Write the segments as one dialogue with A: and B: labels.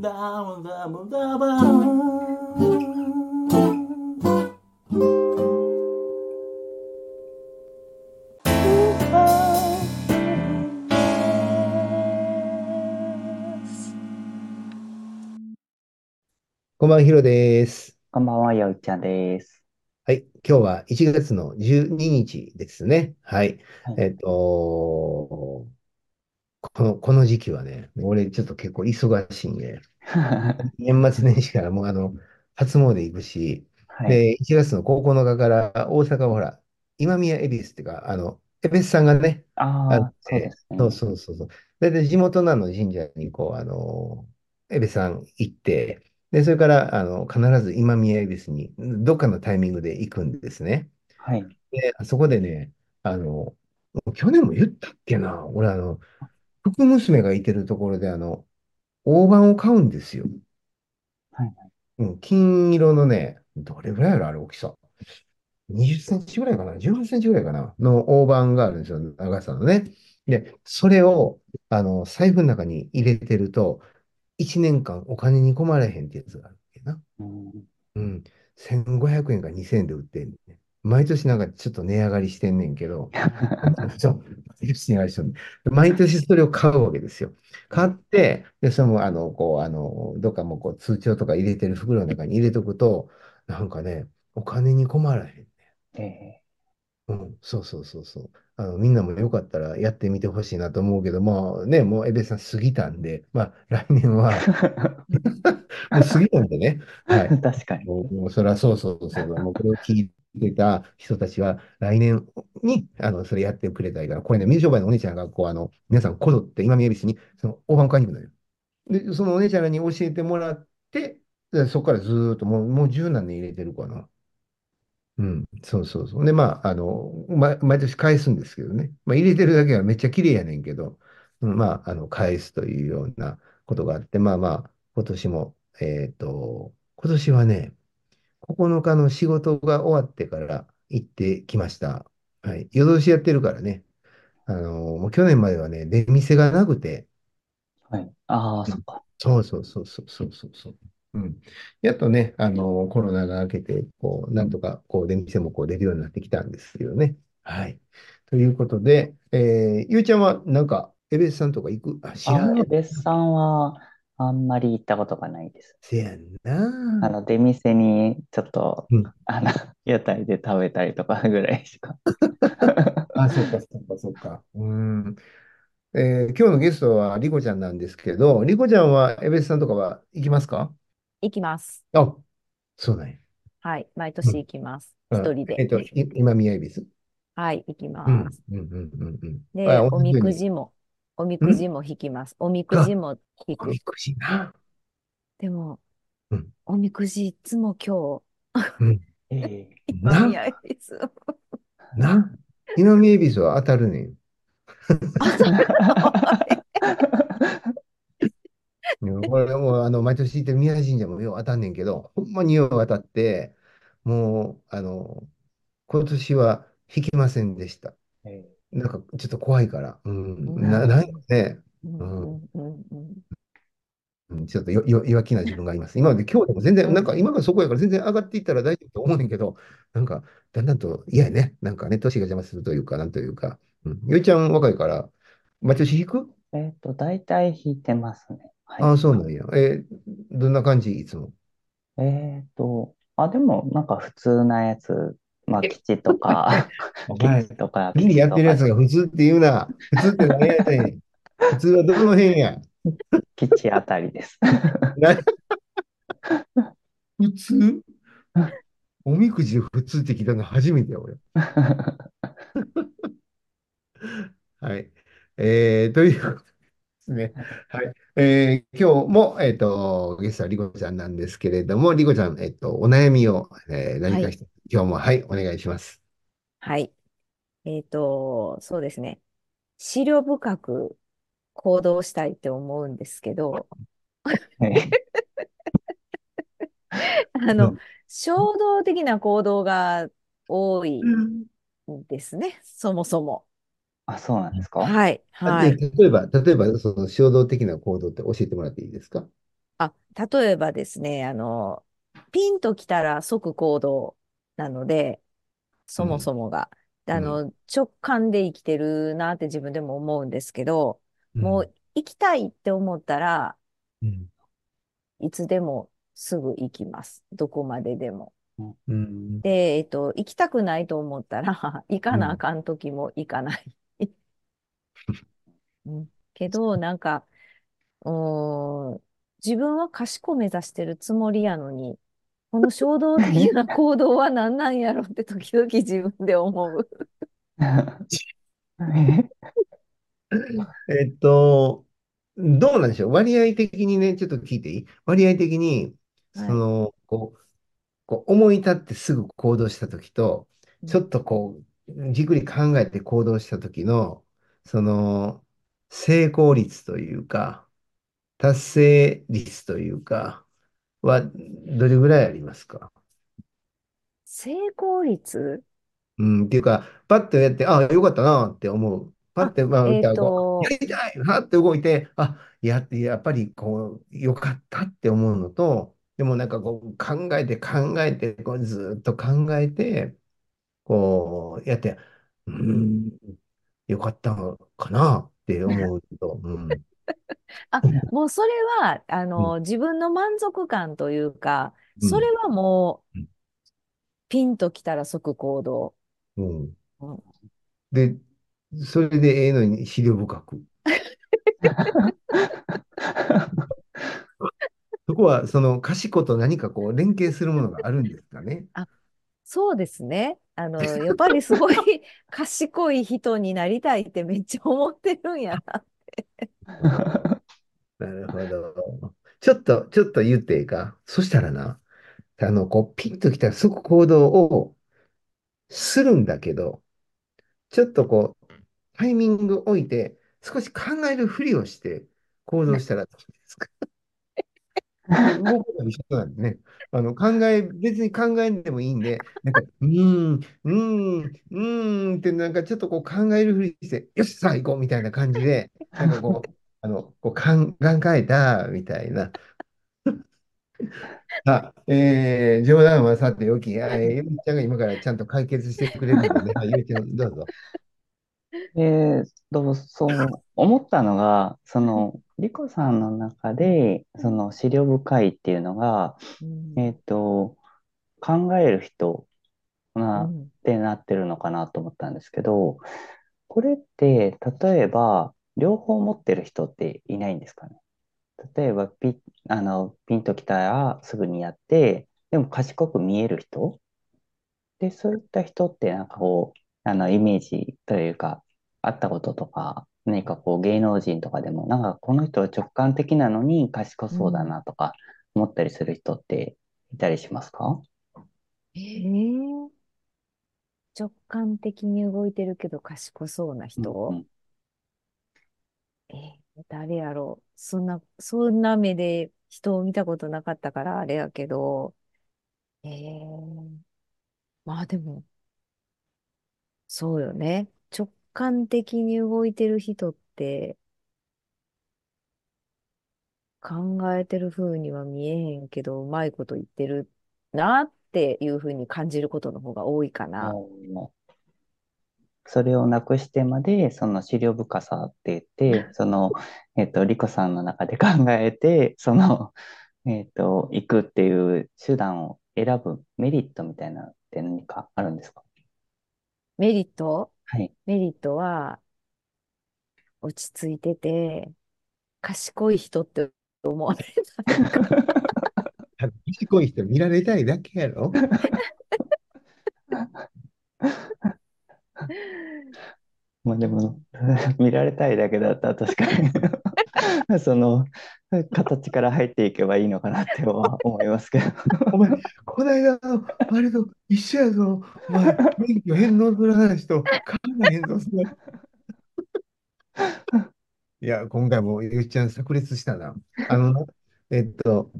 A: ダブダブダブダブ
B: こんばんは、ヒロです。
C: こんばんは、ようちゃんです。
B: はい。今日は1月の12日ですね。はい。
C: はい
B: えっと、この、この時期はね、俺ちょっと結構忙しいんで、年末年始からもうあの、初詣行くし、
C: はい。
B: で、1月の9日から大阪はほら、今宮恵比寿っていうか、あの、恵比寿さんがね、あっ
C: ああ、そう
B: て。そうそうそうそう。で、で、地元なの神社に、こう、あの、恵比寿さん行って、で、それから、あの、必ず今宮恵比寿に、どっかのタイミングで行くんですね。
C: はい。
B: で、あそこでね、あの、去年も言ったっけな、俺、あの、福娘がいてるところで、あの、大判を買うんですよ。
C: はい。
B: うん、金色のね、どれぐらいやろ、あれ、大きさ。20センチぐらいかな、18センチぐらいかな、の大判があるんですよ、長さのね。で、それを、あの、財布の中に入れてると、1年間お金に困らへんってやつがあるっけな。
C: うん、
B: うん。1500円か2000円で売ってんねん。毎年なんかちょっと値上がりしてんねんけど、毎年値上がりしてんねん毎年それを買うわけですよ。買って、で、その、あの、こう、あの、どっかもこう通帳とか入れてる袋の中に入れとくと、なんかね、お金に困らへん。
C: え
B: うん、そうそうそうそう。あの、みんなもよかったらやってみてほしいなと思うけど、まあね、もうエベさん過ぎたんで、まあ来年は、もう過ぎたんでね、はい。
C: ー確かに。
B: もう、もうそれはそうそうそう、もうこれを聞いてた人たちは来年に、あの、それやってくれたいから、これね、水商売のお姉ちゃんが、こう、あの、皆さんこぞって今見えびしに、その、大判買いに行くのよ。で、そのお姉ちゃんに教えてもらって、でそこからずーっともう、もう十何年入れてるかな。うん、そうそうそう。で、まあ、あの、ま、毎年返すんですけどね。まあ、入れてるだけはめっちゃ綺麗やねんけど、うんまあ、あの、返すというようなことがあって、まあまあ、今年も、えっと、今年はね、9日の仕事が終わってから行ってきました。はい。夜通しやってるからね。あの、もう去年まではね、出店がなくて、
C: はい。ああ、そっか。
B: そうそうそうそうそうそうそう。うん。やっとね、あの、コロナが明けて、こう、なんとか、こう、出店もこう出るようになってきたんですよね。はい。ということで、えー、ゆうちゃんはなんか、エベスさんとか行く？あ、知ら
C: あ、
B: ん
C: エベスさんは、あんまり行ったことがないです。
B: せやん
C: あ
B: な。
C: の、出店に、ちょっと、
B: うん。
C: あの、屋台で食べたりとかぐらいしか。
B: あ、そっか、そっか、そっか。うーん。えー、今日のゲストはリコちゃんなんですけど、リコちゃんはエベスさんとかは行きますか？
D: 行きます。
B: あ、そうなんや。
D: はい。毎年
B: うん。
D: 行きます。
B: うん。
D: 一人で。
B: えっと、い今宮恵比寿。
D: はい、行き
B: うん、
D: ます。
B: うん、うん、うん、うん。
D: で、
B: あ、
D: おみ。くじも、おみく
B: ん
D: じも引きます。おみくじ
B: あ、
D: も引く。
B: おみくじな。
D: でも、
B: うん、
D: おみくじいつも今
B: うん。
C: ええ
D: 日、今
B: な、
D: 宮です。
B: な、今宮恵比寿は当たるねん。これもう、あの、毎年行ってる宮神社もよう当たんねんけど、ほんまによう当たって、もう、あの、今年は引きませんでした。
C: え
B: なんか、ちょっと怖いから。う、
D: うんん、
B: な、なんかね、
D: うん、
B: ちょっとよ、よ、弱気な自分がいます。今まで今日でも全然、
D: うん
B: なんか今がそこやから全然上がっていったら大丈夫と思うねんけど、なんか、だんだんと嫌やね。なんかね、年が邪魔するというか、なんというか。うん。ゆいちゃん若いから、毎年引く？
C: えっと、大体引いてますね。はい。
B: ああ、そうなんや。えーどんな感じいつも？
C: えっと、あ、でも、なんか普通なやつ、まあ、基地とか、基地とか、
B: 倫理やってるやつが普通って言うな。普通って何やねん。普通はどの辺や。
C: 基地あたりです。
B: な普通？おみくじで普通って聞いたの初めてや、俺。はい。えー、ということですね。はい。えー、今日も、えっと、ゲストはリコちゃんなんですけれども、リコちゃん、えっと、お悩みを、えー何かして、今日も、はい、お願いします。
D: はい。えっと、そうですね。思慮深く行動したいって思うんですけど、
C: はい
D: あの、衝動的な行動が多いんですね、そもそも。
C: あ、そうなんですか？
D: はい、はい。
B: で例えば、例えば、その衝動的な行動って教えてもらっていいですか？
D: あ、例えばですね、あの、ピンときたら即行動なので、そもそもが。であの、直感で生きてるなって自分でも思うんですけど、もう行きたいって思ったら
B: うん、
D: いつでもすぐ行きます。どこまででも。
B: うん、
D: で、えっと、行きたくないと思ったら、行かなあかん時も行かない。うんけど、なんか、自分は賢目指してるつもりやのに、この衝動的な行動は何なんやろって時々自分で思う。
B: えっと、どうなんでしょう？割合的にね、ちょっと聞いていい？割合的に、そ
D: はい。
B: の、こう、こう思い立ってすぐ行動したときと、ちょっとこう、じっくり考えて行動したときの、その、成功率というか、達成率というか、は、どれぐらいありますか？
D: 成功率？
B: うん、っていうか、パッとやって、ああ、よかったなって思う。パッて、まあ、
D: えっ
B: こ
D: と。
B: うやりたいはって動いて、あ、やって、やっぱりこう、よかったって思うのと、でもなんかこう、考えて考えて、こうずっと考えて、こう、やって、うーん、よかったのかなって思うと、うん、
D: あ、もうそれは、あの、自分の満足感というか、
B: うん
D: それはもう
B: うん、
D: ピンときたら即行動。
B: うん
D: うん。
B: で、それでええのに、資料深く。そこは、その、賢と何かこう、連携するものがあるんですかね？
D: そうですね。あの、やっぱりすごい賢い人になりたいってめっちゃ思ってるんやな。
B: なるほど。ちょっと、ちょっと言っていいか？そしたらな、あの、こう、ピンときたら即行動をするんだけど、ちょっとこう、タイミング置いて、少し考えるふりをして行動したらどうですか？動くの一緒なんでね。あの、考え、別に考えんでもいいんで、なんか、うーん、うーん、うーんって、なんかちょっとこう考えるふりして、よし、さあ行こうみたいな感じで、なんかこう、あの、こう考考えた、みたいな。あ、えー、冗談はさておき、あえーゆみちゃんが今からちゃんと解決してくれるので、はい、ゆみちゃん、どうぞ。
C: えーと、そう、思ったのが、その、リコさんの中で、その、思慮深いっていうのが、
D: うん。
C: えっと、考える人な、っ
D: うん。
C: てなってるのかなと思ったんですけど、これって、例えば、両方持ってる人っていないんですかね？例えば、ピ、あの、ピンときたらすぐにやって、でも賢く見える人？で、そういった人って、なんかこう、あの、イメージというか、会ったこととか、何かこう、芸能人とかでも、なんかこの人は直感的なのに賢そうだなとか思ったりする人っていたりしますか？
D: えー。直感的に動いてるけど賢そうな人、
C: うん。
D: えー誰やろう。そんな、そんな目で人を見たことなかったからあれやけど、えー、まあでも、そうよね。直感的に動いてる人って、考えてる風には見えへんけど、うまいこと言ってるなっていう風に感じることの方が多いかな。
C: それをなくしてまで、その資料深さって言って、その、えっと、リコさんの中で考えて、その、えっと、行くっていう手段を選ぶメリットみたいなのって何かあるんですか？
D: メリット？
C: はい。
D: メリットは、落ち着いてて、賢い人って思われた。
B: 賢い人見られたいだけやろ
C: まあでも、見られたいだけだったら確かに その、形から入っていけばいいのかなっては 思いますけど。
B: お前、こないだの、あれと一緒やぞ。お前、免許返納する話と変わらへんぞ、それ。いや、今回もゆうちゃん炸裂したな。あの、えっと、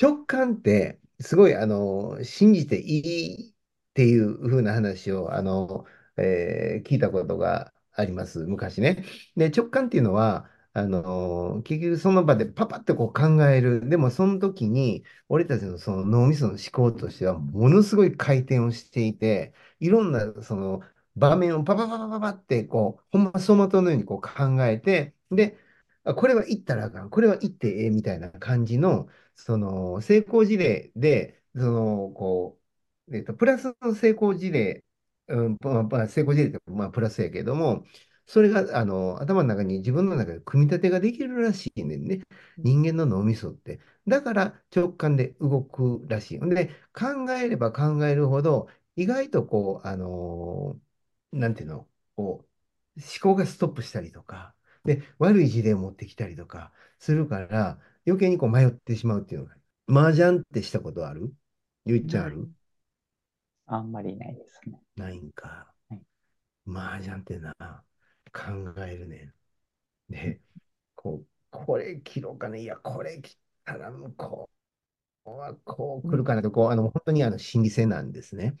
B: 直感って、すごい、あの、信じていいっていう風な話を、あの、えー聞いたことがあります、昔ね。で、直感っていうのは、あの、結局その場でパパってこう考える。でも、その時に、俺たちのその脳みその思考としては、ものすごい回転をしていて、いろんな、その、場面をパパパパパパって、こう、ほんま走馬灯のようにこう考えて、で、これは言ったらあかん、これは言ってええみたいな感じの、その成功事例で、その、こう、えっと、プラスの成功事例、うん、まあ、まあ成功事例って、まあ、プラスやけども、それが、あの、頭の中に自分の中で組み立てができるらしいねんね。人間の脳みそって。だから直感で動くらしい。で、考えれば考えるほど、意外とこう、あのなんていうの、こう、思考がストップしたりとか、で、悪い事例を持ってきたりとかするから、余計にこう迷ってしまうっていうのが。麻雀ってしたことある？ゆいちゃんあ
D: ない。
B: る
C: あんまりないですね。
B: ないんか。
C: はい
B: 麻雀ってな、考えるねん。で、こう、これ切ろうかね。いや、これ切ったら向こうはこう
D: うん
B: 来るかなと、こう、あの、本当にあの心理戦なんですね。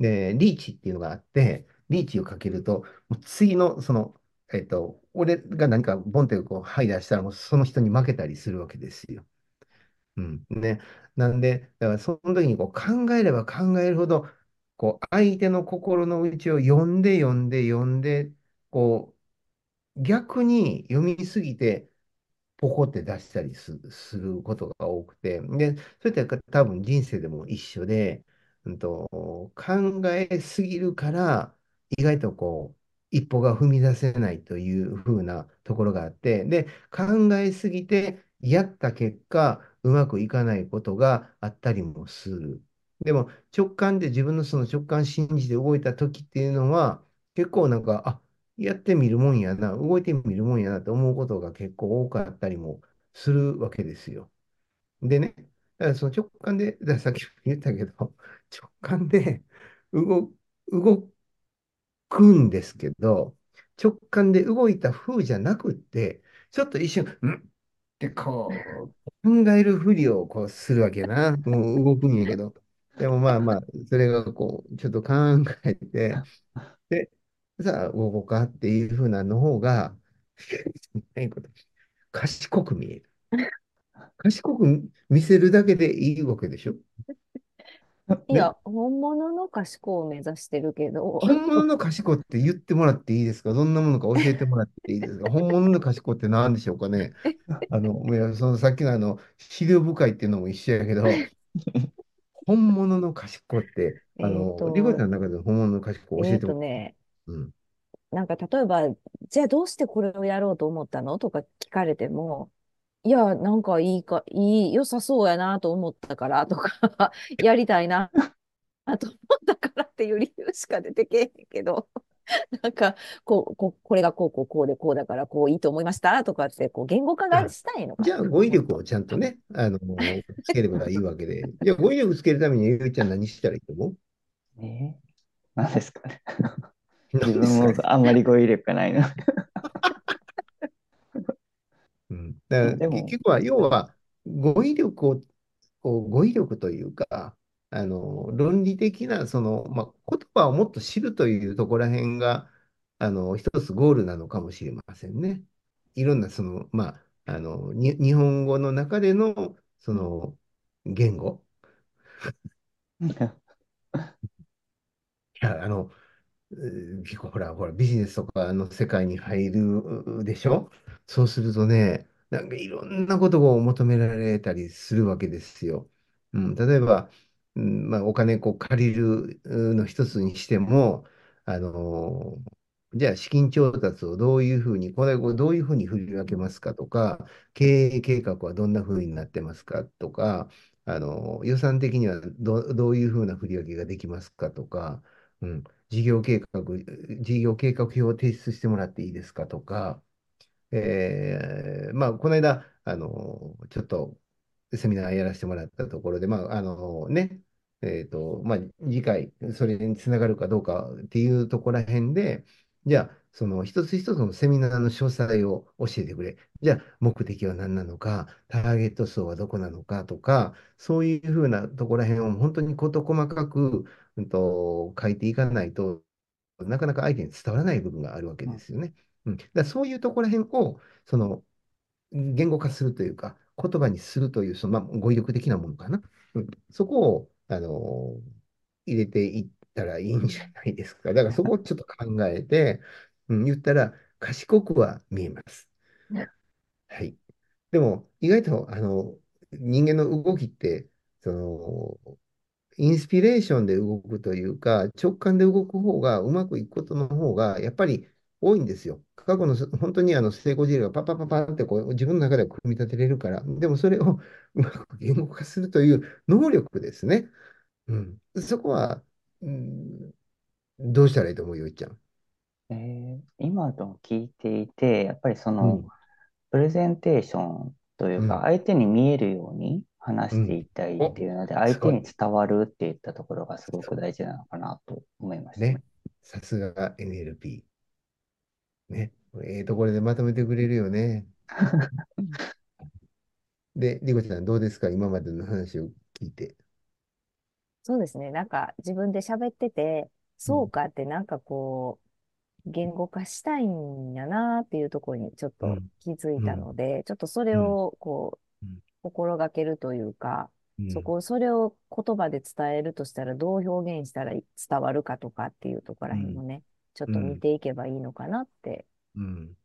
B: で、リーチっていうのがあって、リーチをかけると、もう次の、その、えっと、俺が何かボンってこう、ハイダーしたら、もうその人に負けたりするわけですよ。うん。ね。なんで、だからその時にこう考えれば考えるほど、こう、相手の心の内を読んで読んで読んで、こう、逆に読みすぎて、ポコって出したりす、ることが多くて、で、それって多分人生でも一緒で、うんと、考えすぎるから、意外とこう、一歩が踏み出せないという風なところがあって、で、考えすぎて、やった結果、うまくいかないことがあったりもする。でも、直感で自分のその直感信じて動いた時っていうのは、結構なんか、あ、やってみるもんやな、動いてみるもんやなと思うことが結構多かったりもするわけですよ。でね、だからその直感で、ださっきも言ったけど、直感で動、動くんですけど、直感で動いた風じゃなくって、ちょっと一瞬、んってこう、考えるふりをこうするわけやな。もう動くんやけど。でもまあまあ、それがこう、ちょっと考えて、で、さあ、動こうかっていうふうなの方が、ないこと賢く見える。賢く見せるだけでいいわけでしょ？ね。
D: いや、本物の賢を目指してるけど、
B: 本物の賢って言ってもらっていいですか？どんなものか教えてもらっていいですか？本物の賢って何でしょうかね？あの、いやそのさっきのあの、資料深いっていうのも一緒やけど、本物の賢って、あ
D: えっ
B: の、リコちゃ
D: と、
B: んの中での本物の賢教
D: えっ
B: えても
D: とね、
B: らう。うん。
D: なんか例えば、じゃあどうしてこれをやろうと思ったのとか聞かれても、いや、なんかいいか、いい、良さそうやなと思ったからとか、やりたいなと思ったからっていう理由しか出てけえへんけど、なんか、こう、こ、これがこう、こう、こうで、こうだから、こういいと思いましたとかって、こう、言語化が
B: あ、
D: したいのか
B: じゃあ
D: な、
B: 語彙力を。ちゃんとね、あの、つければいいわけで。じゃあ語彙力つけるためにゆうちゃん何したらいいと思う？
C: えー、何ですかね。自分も
B: 何ですかね。
C: あんまり語彙力がないの。
B: うん。だから
C: でも、
B: 結局は、要は、語彙力を、こう語彙力というか、あの、論理的な、その、まあ、言葉をもっと知るというところら辺が、あの、一つゴールなのかもしれませんね。いろんな、その、まあ、あの、に、日本語の中での、その、言語。いや、あの、えー結構ほら、ほら、ビジネスとかの世界に入るでしょ？そうするとね、なんかいろんなことを求められたりするわけですよ。うん、例えば、うんまあ、お金こう借りるの一つにしても、あのじゃあ資金調達をどういうふうに、これをどういうふうに振り分けますかとか、経営計画はどんなふうになってますかとか、あの予算的にはど、ういうふうな振り分けができますかとか、うん、事業計画、事業計画表を提出してもらっていいですかとか、えーまあ、この間、あの、ちょっとセミナーやらせてもらったところで、まあ、あのね、えっと、まあ、次回、それにつながるかどうかっていうところらへんで、じゃあ、その一つ一つのセミナーの詳細を教えてくれ。じゃあ、目的は何なのか、ターゲット層はどこなのかとか、そういうふうなところらへんを本当に事細かく、うんと、書いていかないと、なかなか相手に伝わらない部分があるわけですよね。うん、だそういうところらへんを、その、言語化するというか、言葉にするという、その、まあ、語彙力的なものかな。うん、そこを、あの入れていったらいいんじゃないですか。だからそこをちょっと考えて、うん、言ったら、賢くは見えます。はい。でも、意外と、あの、人間の動きって、その、インスピレーションで動くというか、直感で動く方がうまくいくことの方が、やっぱり多いんですよ。過去の本当にあの成功事例がパッパッパッパってこう自分の中で組み立てれるから、でもそれを うまく言語化するという能力ですね。うん、そこは、うん、どうしたらいいと思うよ、いっちゃん？
C: えー、今の聞いていて、やっぱりその、
B: うん、
C: プレゼンテーションというか、
B: うん、
C: 相手に見えるように話
B: うん。
C: していったいっ
B: お、
C: ていうので、相。手に伝わるっていったところがすごく。大事なのかなと思いましたね。
B: ね。さすが NLP。ね。ええところでまとめてくれるよね。
D: う ん
B: で、リコちゃんどうですか？今までの話を聞いて。
D: そうですね。なんか自分で喋ってて、
B: うん、
D: そうかってなんかこう、言語化したいんやなっていうところにちょっと
B: うん、
D: 気づいた
B: うん、
D: ので、ちょっとそれ
B: うん、
D: をこう、
B: うん、
D: 心がけるというか、
B: うん、
D: そこ、それを言葉で伝えるとしたらどう表現したら伝わるかとかっていうところらへんをね、ちょっと見
B: うん、
D: ていけばいいのかなって。
B: うん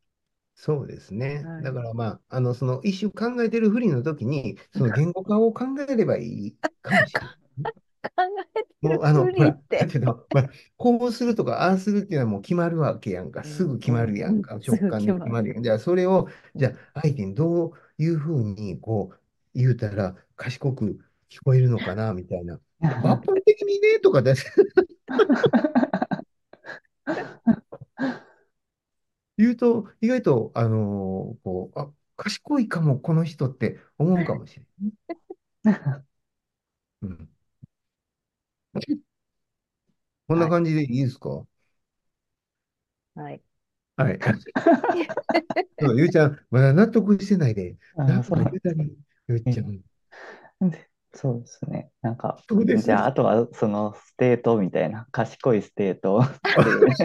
B: そうですね。
D: はい。
B: だからまあ、あの、その一瞬考えてるふりの時に、その言語化を考えればいいかもしれない。
D: 考えてる
B: もう、あの、
D: ふ
B: ほら、だ
D: て。
B: けど、まあ、こうするとか、ああするっていうのはもう決まるわけやんか。
D: うん、
B: すぐ決ま。るやんか。
D: す
B: 直感で
D: ぐ決まる。
B: やん。じゃあ、それを、
D: うん
B: じゃあ、相手にどういうふうに、こう、言うたら、賢く聞こえるのかな、みたいな。抜本的にね、とかで 言うと、意外と、あのーこう、あ、賢いかも、この人って思うかもしれない。うん。こんな
D: はい。
B: 感じでいいですか？
D: はい。
B: はい。そうゆうちゃん、まだ納得してないで、
C: あー、
B: なんか言
C: そう。
B: うたり、ゆうちゃ
C: え
B: ん。
C: でそうですね。なんか、
B: そうです。
C: じゃあ、あとはそのステートみたいな、賢いステートっていうね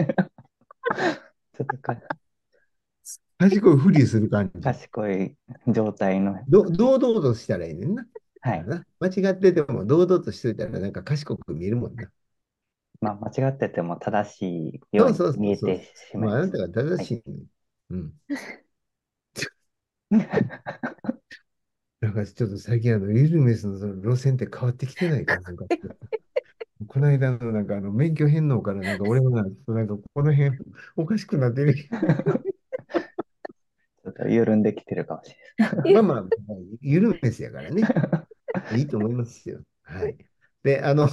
C: ちょっとか
B: 賢いふりする感じ。
C: 賢い状態の、
B: ど、堂々としたらいいねんな。
C: はい。
B: 間違ってても、堂々としといたら、なんか賢く見えるもんな。
C: まあ、間違ってても正しいように。見えてしまいます。
B: あなたが正
C: はい。
B: しいの。うん。なんかちょっと最近あの、ユルメスのその路線って変わってきてないかな、なんか。この間のなんかあの、免許返納からなんか俺もなんか、なんかこの辺おかしくなってる。
C: と緩んできてるかもしれない
B: まあまあ、ユルメスやからね。いいと思いますよ。はい。で、あの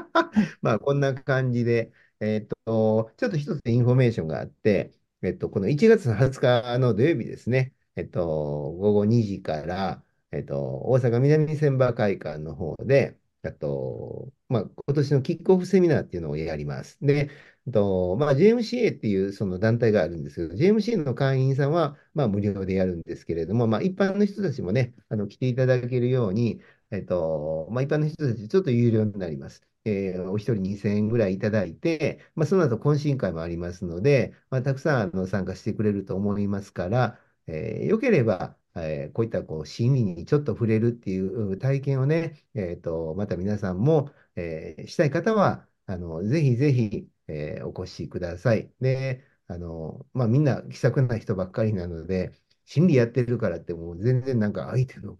B: まあ、こんな感じで、えっと、ちょっと一つインフォメーションがあって、えっと、この1月20日の土曜日ですね、えっと、午後2時から、えっと、大阪南船場会館の方で、えっと、まあ、今年のキックオフセミナーっていうのをやります。で、と、まあ、JMCA っていうその団体があるんですけど、JMCA の会員さんは、まあ、無料でやるんですけれども、まあ、一般の人たちもね、あの、来ていただけるように、えっと、まあ、一般の人たち、ちょっと有料になります。えーお一人2000円ぐらいいただいて、まあ、その後懇親会もありますので、まあ、たくさんあの参加してくれると思いますから、えーよければ、えーこういったこう心理にちょっと触れるっていう体験をね、えーと、また皆さんも、えーしたい方は、あの、ぜひぜひ、えーお越しください。で、あの、まあ、みんな気さくな人ばっかりなので、心理やってるからってもう全然なんか相手の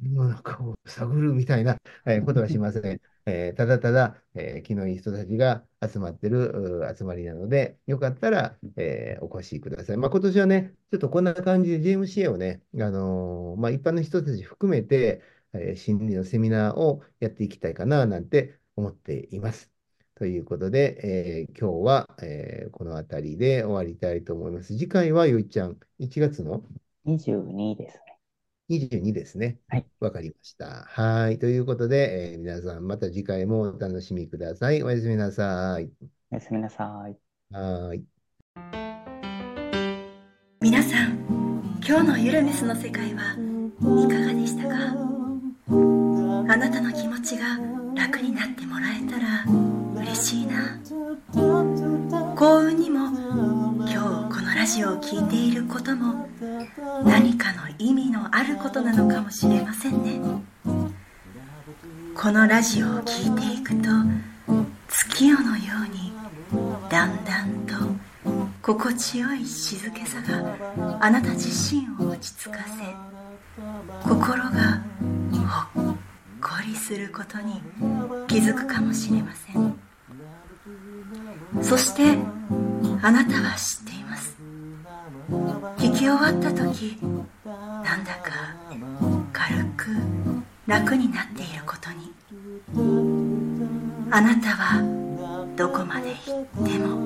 B: 心の中を探るみたいなえーことはしません。えーただただ、えー気のいい人たちが集まってる集まりなので、よかったら、えーお越しください。まあ、今年はね、ちょっとこんな感じで JMCA をね、あのーまあ、一般の人たち含めて、え心理のセミナーをやっていきたいかななんて思っています。ということで、えー今日は、えーこの辺りで終わりたいと思います。次回はよいちゃん、1月の
C: ？22ですね。
B: 22ですね。
C: はい。
B: わかりました。はい。ということで、えー皆さんまた次回もお楽しみください。おやすみなさい。
C: おやすみなさい。
B: はーい。
E: 皆さん今日のゆるメスの世界はいかがでしたか？あなたの気持ちが楽になってもらえたら嬉しいな。幸運にも今日このラジオを聴いていることも何かの意味のあることなのかもしれませんね。このラジオを聴いていくと月夜のようにだんだんと心地よい静けさがあなた自身を落ち着かせ心がほっこりすることに気づくかもしれません。そしてあなたは知っています。聞き終わった時なんだか軽く楽になっていることに。あなたはどこまで行っても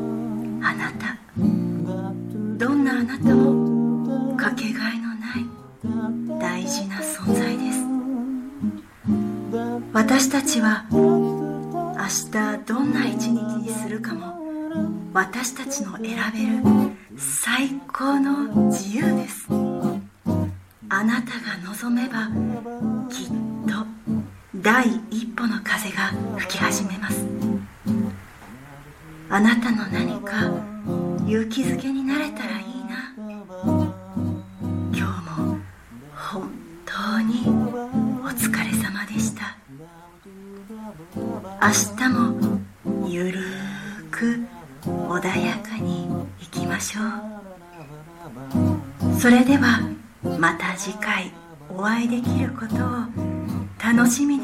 E: あなた。どんなあなたもかけがえのない大事な存在です。私たちは明日どんな一日にするかも私たちの選べる最高の自由です。あなたが望めばきっと第一歩の風が吹き始めます。あなたの何か勇気づけになれたらいい次回お会いできることを楽しみに